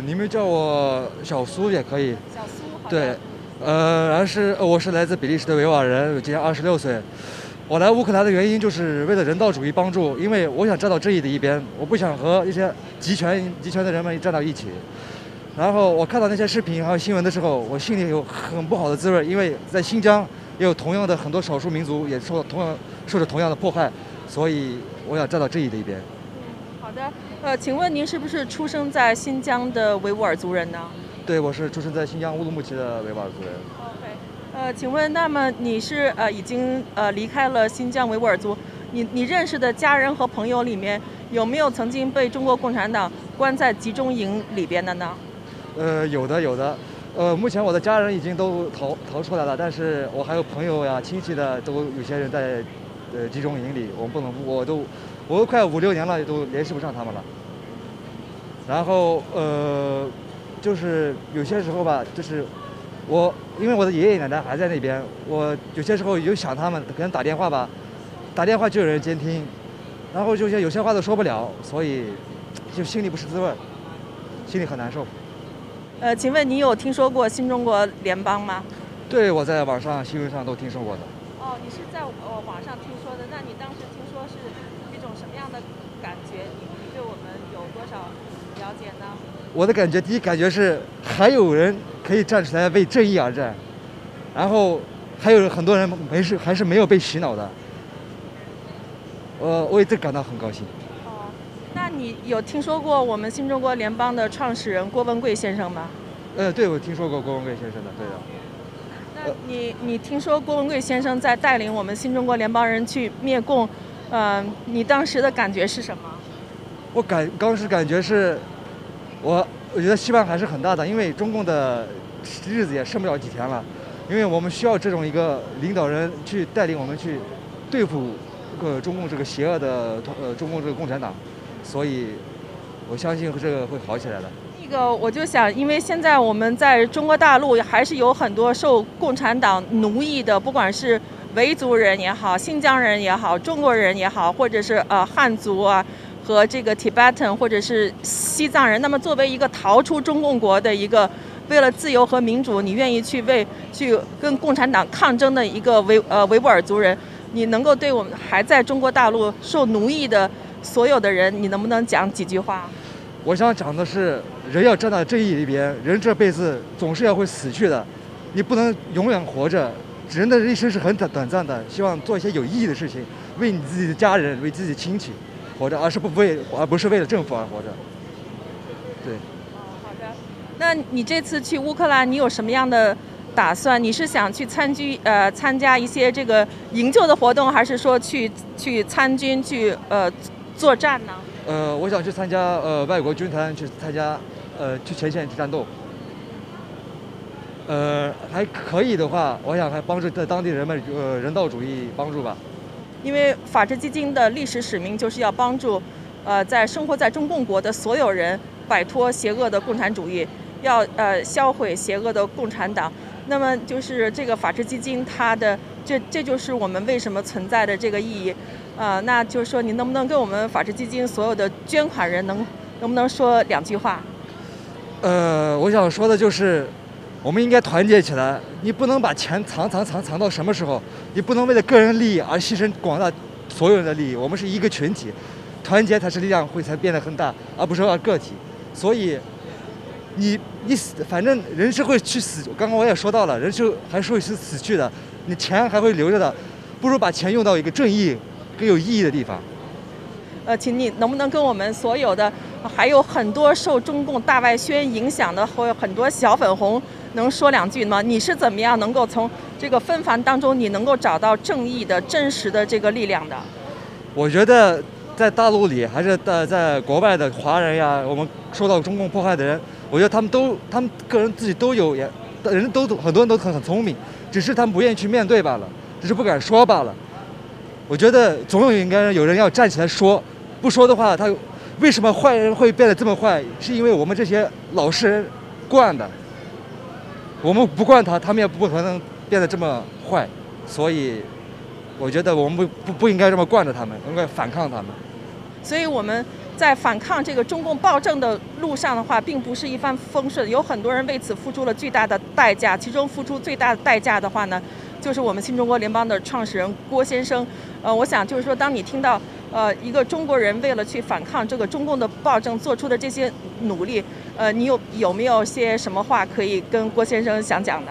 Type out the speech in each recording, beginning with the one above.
呃，你们叫我小苏也可以。小苏，对，呃，然后是我是来自比利时的维吾尔人，我今年二十六岁。我来乌克兰的原因就是为了人道主义帮助，因为我想站到正义的一边，我不想和一些集权集权的人们站到一起。然后我看到那些视频还有新闻的时候，我心里有很不好的滋味，因为在新疆也有同样的很多少数民族也受同样受着同样的迫害，所以我想站到正义的一边。嗯，好的。呃，请问您是不是出生在新疆的维吾尔族人呢？对，我是出生在新疆乌鲁木齐的维吾尔族人。OK，呃，请问，那么你是呃已经呃离开了新疆维吾尔族，你你认识的家人和朋友里面有没有曾经被中国共产党关在集中营里边的呢？呃，有的有的，呃，目前我的家人已经都逃逃出来了，但是我还有朋友呀、亲戚的都有些人在呃集中营里，我们不能，我都我都快五六年了，都联系不上他们了。然后呃，就是有些时候吧，就是。我因为我的爷爷奶奶还在那边，我有些时候有想他们，可能打电话吧，打电话就有人监听，然后就些有些话都说不了，所以就心里不是滋味，心里很难受。呃，请问你有听说过新中国联邦吗？对，我在网上新闻上都听说过的。哦，你是在呃网上听说的？那你当时听说是一种什么样的感觉？你你对我们有多少了解呢？我的感觉，第一感觉是还有人。可以站出来为正义而战，然后还有很多人没事，还是没有被洗脑的，我为这感到很高兴。哦，那你有听说过我们新中国联邦的创始人郭文贵先生吗？呃，对，我听说过郭文贵先生的，对的。你你听说郭文贵先生在带领我们新中国联邦人去灭共，嗯、你当时的感觉是什么？我感当时感觉是，我我觉得希望还是很大的，因为中共的。日子也剩不了几天了，因为我们需要这种一个领导人去带领我们去对付呃中共这个邪恶的呃中共这个共产党，所以我相信这个会好起来的。这个我就想，因为现在我们在中国大陆还是有很多受共产党奴役的，不管是维族人也好，新疆人也好，中国人也好，或者是呃汉族啊和这个 Tibetan 或者是西藏人，那么作为一个逃出中共国的一个。为了自由和民主，你愿意去为去跟共产党抗争的一个维呃维吾尔族人，你能够对我们还在中国大陆受奴役的所有的人，你能不能讲几句话？我想讲的是，人要站在正义一边，人这辈子总是要会死去的，你不能永远活着。人的一生是很短短暂的，希望做一些有意义的事情，为你自己的家人、为自己的亲戚活着，而是不为而不是为了政府而活着。对。哦，好的那你这次去乌克兰，你有什么样的打算？你是想去参军呃参加一些这个营救的活动，还是说去去参军去呃作战呢？呃，我想去参加呃外国军团去参加呃去前线去战斗。呃，还可以的话，我想还帮助在当地人们呃人道主义帮助吧。因为法治基金的历史使命就是要帮助呃在生活在中共国的所有人摆脱邪恶的共产主义。要呃销毁邪恶的共产党，那么就是这个法治基金，它的这这就是我们为什么存在的这个意义，呃，那就是说，你能不能跟我们法治基金所有的捐款人能能不能说两句话？呃，我想说的就是，我们应该团结起来，你不能把钱藏藏藏藏到什么时候？你不能为了个人利益而牺牲广大所有人的利益。我们是一个群体，团结才是力量会才变得很大，而不是要个体。所以。你你死，反正人是会去死。刚刚我也说到了，人是还是会是死去的。你钱还会留着的，不如把钱用到一个正义、更有意义的地方。呃，请你能不能跟我们所有的，还有很多受中共大外宣影响的，或有很多小粉红，能说两句吗？你是怎么样能够从这个纷繁当中，你能够找到正义的真实的这个力量的？我觉得在大陆里，还是在在国外的华人呀，我们受到中共迫害的人。我觉得他们都，他们个人自己都有也，人都很多人都很很聪明，只是他们不愿意去面对罢了，只是不敢说罢了。我觉得总有应该有人要站起来说，不说的话，他为什么坏人会变得这么坏？是因为我们这些老实人惯的，我们不惯他，他们也不可能变得这么坏。所以，我觉得我们不不不应该这么惯着他们，应该反抗他们。所以我们。在反抗这个中共暴政的路上的话，并不是一帆风顺，有很多人为此付出了巨大的代价。其中付出最大的代价的话呢，就是我们新中国联邦的创始人郭先生。呃，我想就是说，当你听到呃一个中国人为了去反抗这个中共的暴政做出的这些努力，呃，你有有没有些什么话可以跟郭先生想讲的？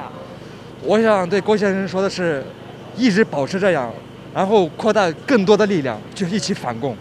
我想对郭先生说的是，一直保持这样，然后扩大更多的力量，就一起反共。